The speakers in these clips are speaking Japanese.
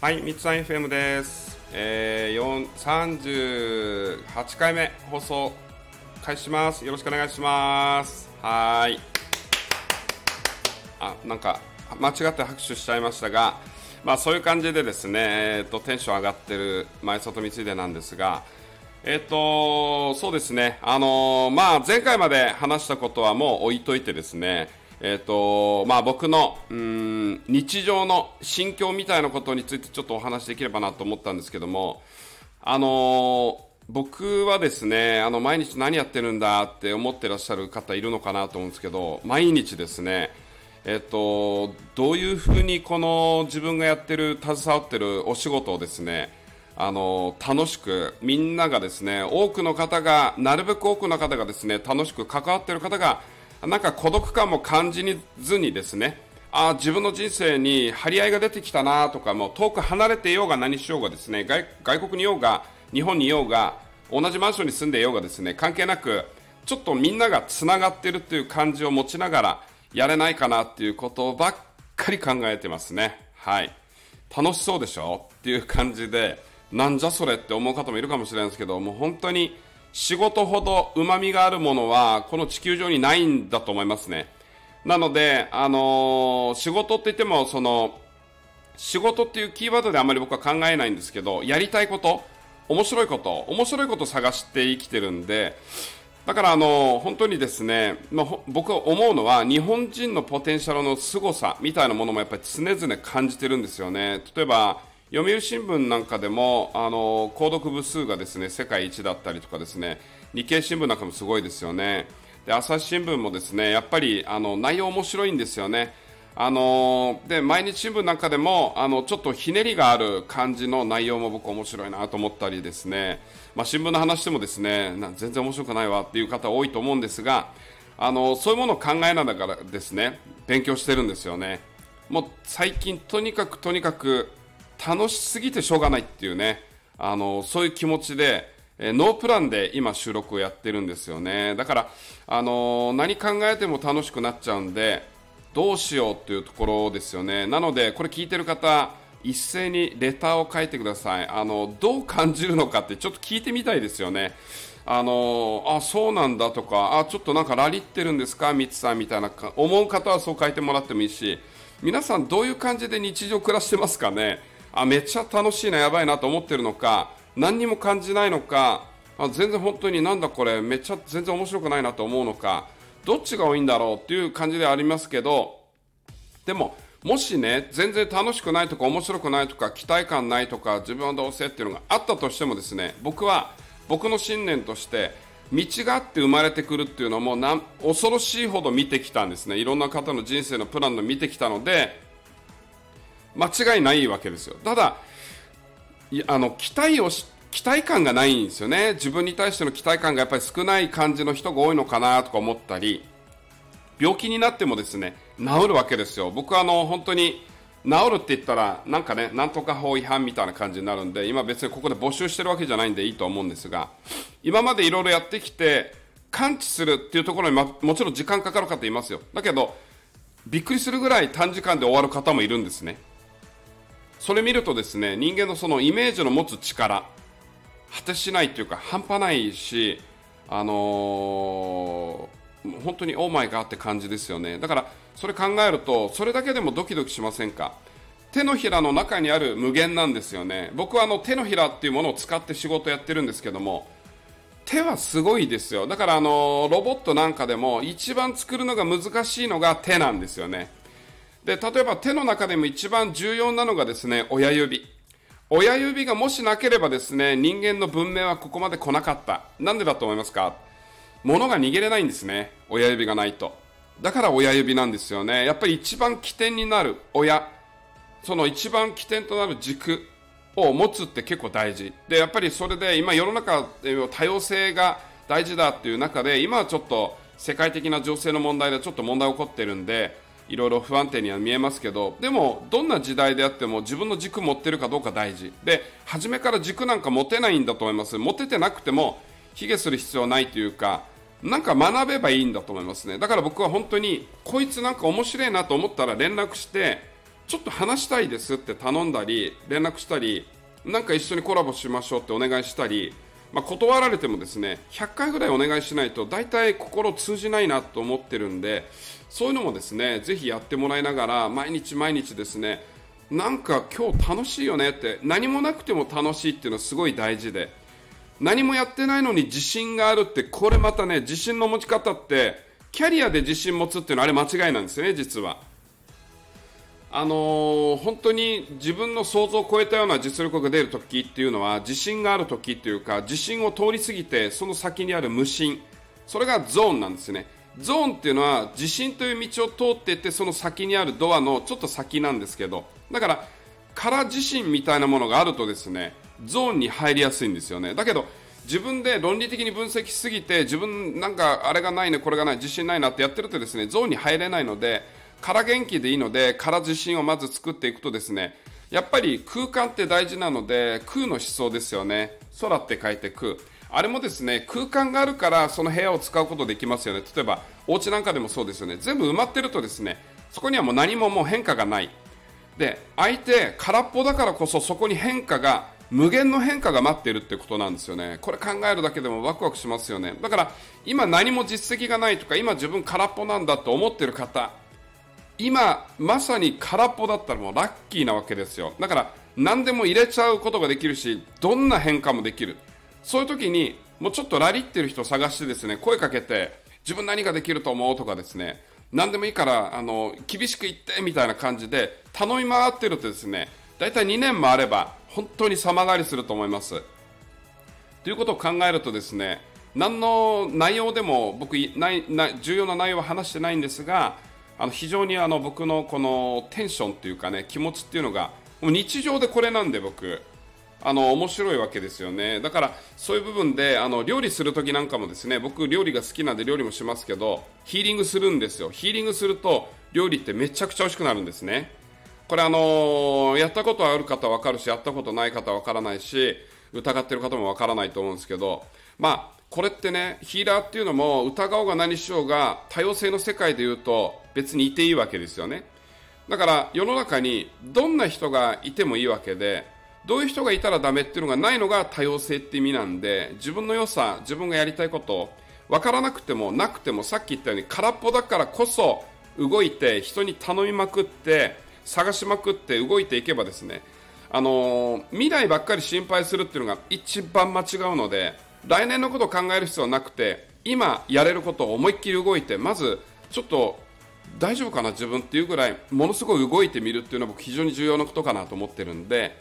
はい、三つさん FM です。えー、38回目放送開始します。よろしくお願いします。はーい。あ、なんか間違って拍手しちゃいましたが、まあそういう感じでですね、えー、とテンション上がってる前里光秀なんですが、えっ、とそうですね、あのーまあ前回まで話したことはもう置いといてですね。えーとまあ、僕のうん日常の心境みたいなことについてちょっとお話しできればなと思ったんですけども、あのー僕はですねあの毎日何やってるんだって思ってらっしゃる方いるのかなと思うんですけど毎日ですねえっと、どういうふうにこの自分がやってる携わってるお仕事をですねあの楽しくみんながですね多くの方がなるべく多くの方がですね楽しく関わってる方がなんか孤独感も感じずにですねあ自分の人生に張り合いが出てきたなとかも遠く離れていようが何しようがですね外国にいようが日本にいようが同じマンションに住んでいようがですね関係なくちょっとみんながつながってるっていう感じを持ちながらやれないかなっていうことばっかり考えてますね。はい。楽しそうでしょ？っていう感じでなんじゃそれって思う方もいるかもしれないですけどもう本当に仕事ほどうまみがあるものはこの地球上にないんだと思いますねなので、あのー仕事って言ってもその仕事っていうキーワードであまり僕は考えないんですけどやりたいこと面白いこと面白いことを探して生きてるんでだからあの本当にですね、まあ、僕は思うのは日本人のポテンシャルの凄さみたいなものもやっぱり常々感じてるんですよね。例えば読売新聞なんかでもあの購読部数がですね世界一だったりとかですね日経新聞なんかもすごいですよね。で朝日新聞もですねやっぱりあの内容面白いんですよね。あので毎日新聞なんかでもあのちょっとひねりがある感じの内容も僕面白いなと思ったりですね、まあ、新聞の話でもですね全然面白くないわっていう方多いと思うんですがあのそういうものを考えながらですね勉強してるんですよねもう最近とにかくとにかく楽しすぎてしょうがないっていうね。あのそういう気持ちでえノープランで今収録をやってるんですよね。だから、あの何考えても楽しくなっちゃうんでどうしようっていうところですよね。なのでこれ聞いてる方一斉にレターを書いてください。あのどう感じるのかってちょっと聞いてみたいですよね。あのあそうなんだとかあちょっとなんかラリってるんですか？ミツさんみたいなか思う方はそう書いてもらってもいいし。皆さんどういう感じで日常暮らしてますかね？あめっちゃ楽しいなやばいなと思ってるのか何にも感じないのかあ全然本当になんだこれめっちゃ全然面白くないなと思うのかどっちが多いんだろうっていう感じではありますけどでももしね全然楽しくないとか面白くないとか期待感ないとか自分はどうせっていうのがあったとしてもですね僕は僕の信念として道があって生まれてくるっていうのも恐ろしいほど見てきたんですね。いろんな方の人生のプランを見てきたので間違いないわけですよ。ただあの期待をし期待感がないんですよね。自分に対しての期待感がやっぱり少ない感じの人が多いのかなとか思ったり病気になってもですね治るわけですよ。僕はあの本当に治るって言ったらなんかねなんとか法違反みたいな感じになるんで今別にここで募集してるわけじゃないんでいいと思うんですが今までいろいろやってきて完治するっていうところに、ま、もちろん時間かかる方いますよ。だけどびっくりするぐらい短時間で終わる方もいるんですね。それ見るとですね人間のそのイメージの持つ力果てしないというか半端ないしあのー本当にオーマイガーって感じですよね。だからそれ考えるとそれだけでもドキドキしませんか？手のひらの中にある無限なんですよね。僕はあの手のひらっていうものを使って仕事やってるんですけども手はすごいですよ。だからあのロボットなんかでも一番作るのが難しいのが手なんですよね。で例えば手の中でも一番重要なのがですね親指。親指がもしなければですね人間の文明はここまで来なかった。なんでだと思いますか？物が握れないんですね親指がないと。だから親指なんですよね。やっぱり一番起点になる親。その一番起点となる軸を持つって結構大事。でやっぱりそれで今世の中多様性が大事だっていう中で今はちょっと世界的な情勢の問題でちょっと問題起こってるんでいろいろ不安定には見えますけどでもどんな時代であっても自分の軸持ってるかどうか大事。で初めから軸なんか持てないんだと思います。持ててなくても卑下する必要はないというかなんか学べばいいんだと思いますね。だから僕は本当にこいつなんか面白いなと思ったら連絡してちょっと話したいですって頼んだり連絡したりなんか一緒にコラボしましょうってお願いしたり、まあ、断られてもですね100回ぐらいお願いしないと大体心通じないなと思ってるんでそういうのもですねぜひやってもらいながら毎日毎日ですねなんか今日楽しいよねって何もなくても楽しいっていうのはすごい大事で何もやってないのに自信があるってこれまたね自信の持ち方ってキャリアで自信持つっていうのはあれ間違いなんですよね実は。あのー、本当に自分の想像を超えたような実力が出るときっていうのは自信があるときっていうか自信を通り過ぎてその先にある無心。それがゾーンなんですね。ゾーンっていうのは自信という道を通っていってその先にあるドアのちょっと先なんですけど。だから空自信みたいなものがあるとですねゾーンに入りやすいんですよね。だけど自分で論理的に分析しすぎて自分なんかあれがないねこれがない自信ないなってやってるとですねゾーンに入れないので空元気でいいので空自信をまず作っていくとですねやっぱり空間って大事なので空の思想ですよね。空って書いて空。あれもですね空間があるからその部屋を使うことできますよね。例えばお家なんかでもそうですよね。全部埋まってるとですねそこにはもう何ももう変化がない。で相手空っぽだからこそそこに変化が無限の変化が待っているってことなんですよね。これ考えるだけでもワクワクしますよね。だから今何も実績がないとか今自分空っぽなんだと思ってる方今まさに空っぽだったらもうラッキーなわけですよ。だから何でも入れちゃうことができるしどんな変化もできる。そういう時にもうちょっとラリってる人を探してですね声かけて自分何ができると思うとかですね。何でもいいからあの厳しく言ってみたいな感じで頼み回ってるとですね大体2年もあれば本当に様変わりすると思います。ということを考えるとですね何の内容でも僕ない重要な内容は話してないんですがあの非常にあの僕のこのテンションというかね気持ちっていうのがもう日常でこれなんで僕あの面白いわけですよね。だからそういう部分であの料理する時なんかもですね僕料理が好きなんで料理もしますけどヒーリングするんですよ。ヒーリングすると料理ってめちゃくちゃ美味しくなるんですね。これあのー、やったことある方は分かるしやったことない方は分からないし疑ってる方も分からないと思うんですけどまあこれってねヒーラーっていうのも疑おうが何しようが多様性の世界でいうと別にいていいわけですよね。だから世の中にどんな人がいてもいいわけでどういう人がいたらダメっていうのがないのが多様性って意味なんで自分の良さ自分がやりたいこと分からなくてもなくてもさっき言ったように空っぽだからこそ動いて人に頼みまくって探しまくって動いていけばですねあのー、未来ばっかり心配するっていうのが一番間違うので来年のことを考える必要はなくて今やれることを思いっきり動いてまずちょっと大丈夫かな自分っていうぐらいものすごい動いてみるっていうのは僕非常に重要なことかなと思ってるんで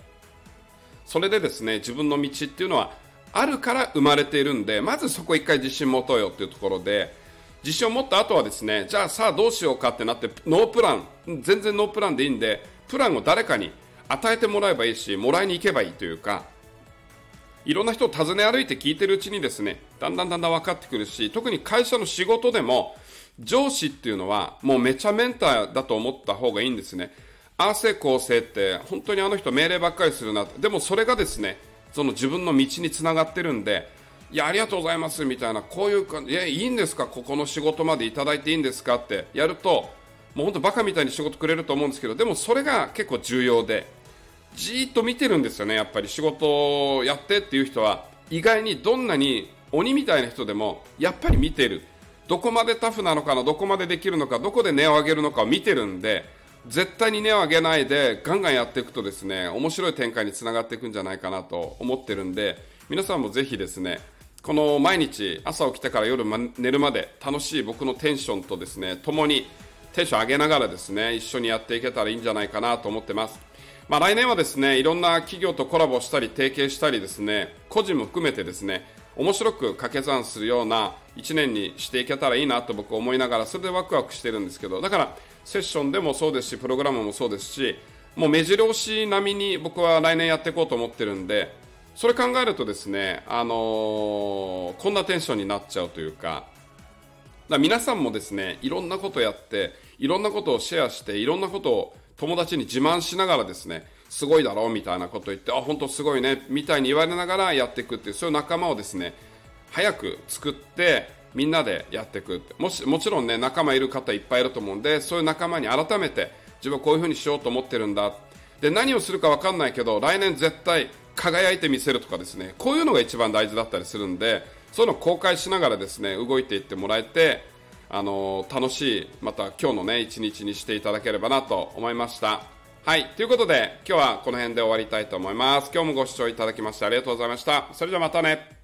それでですね自分の道っていうのはあるから生まれているんでまずそこ一回自信持とうよっていうところで自信を持った後はですねじゃあさあどうしようかってなってノープラン全然ノープランでいいんでプランを誰かに与えてもらえばいいしもらいに行けばいいというかいろんな人を訪ね歩いて聞いてるうちにですねだんだんだんだん分かってくるし特に会社の仕事でも上司っていうのはもうめちゃメンターだと思った方がいいんですね。ああせこって本当にあの人命令ばっかりするなでもそれがですねその自分の道につながってるんでいやありがとうございますみたいなこういうかいやいいんですか？ここの仕事までいただいていいんですか？ってやるともう本当バカみたいに仕事くれると思うんですけどでもそれが結構重要でじーっと見てるんですよねやっぱり。仕事をやってっていう人は意外にどんなに鬼みたいな人でもやっぱり見てる。どこまでタフなのかなどこまでできるのかどこで値を上げるのかを見てるんで絶対に値を上げないでガンガンやっていくとですね面白い展開につながっていくんじゃないかなと思ってるんで皆さんもぜひですねこの毎日朝起きてから夜寝るまで楽しい僕のテンションとですね共にテンション上げながらですね一緒にやっていけたらいいんじゃないかなと思ってます。まあ、来年はですねいろんな企業とコラボしたり提携したりですね個人も含めてですね面白く掛け算するような1年にしていけたらいいなと僕思いながらそれでワクワクしてるんですけどだからセッションでもそうですしプログラムもそうですしもう目白押し並みに僕は来年やっていこうと思ってるんでそれ考えるとですね、あのー、こんなテンションになっちゃうというかだ皆さんもですねいろんなことやっていろんなことをシェアしていろんなことを友達に自慢しながらですねすごいだろうみたいなこと言って、あ、本当すごいねみたいに言われながらやっていくっていう、そういう仲間をですね、早く作って、みんなでやっていくもしもちろんね仲間いる方いっぱいいると思うんでそういう仲間に改めて自分はこういうふうにしようと思ってるんだ。で何をするか分かんないけど来年絶対輝いてみせるとかですねこういうのが一番大事だったりするんでそういうのを公開しながらですね動いていってもらえてあの楽しいまた今日のね一日にしていただければなと思いました。はいということで今日はこの辺で終わりたいと思います。今日もご視聴いただきましてありがとうございました。それではまたね。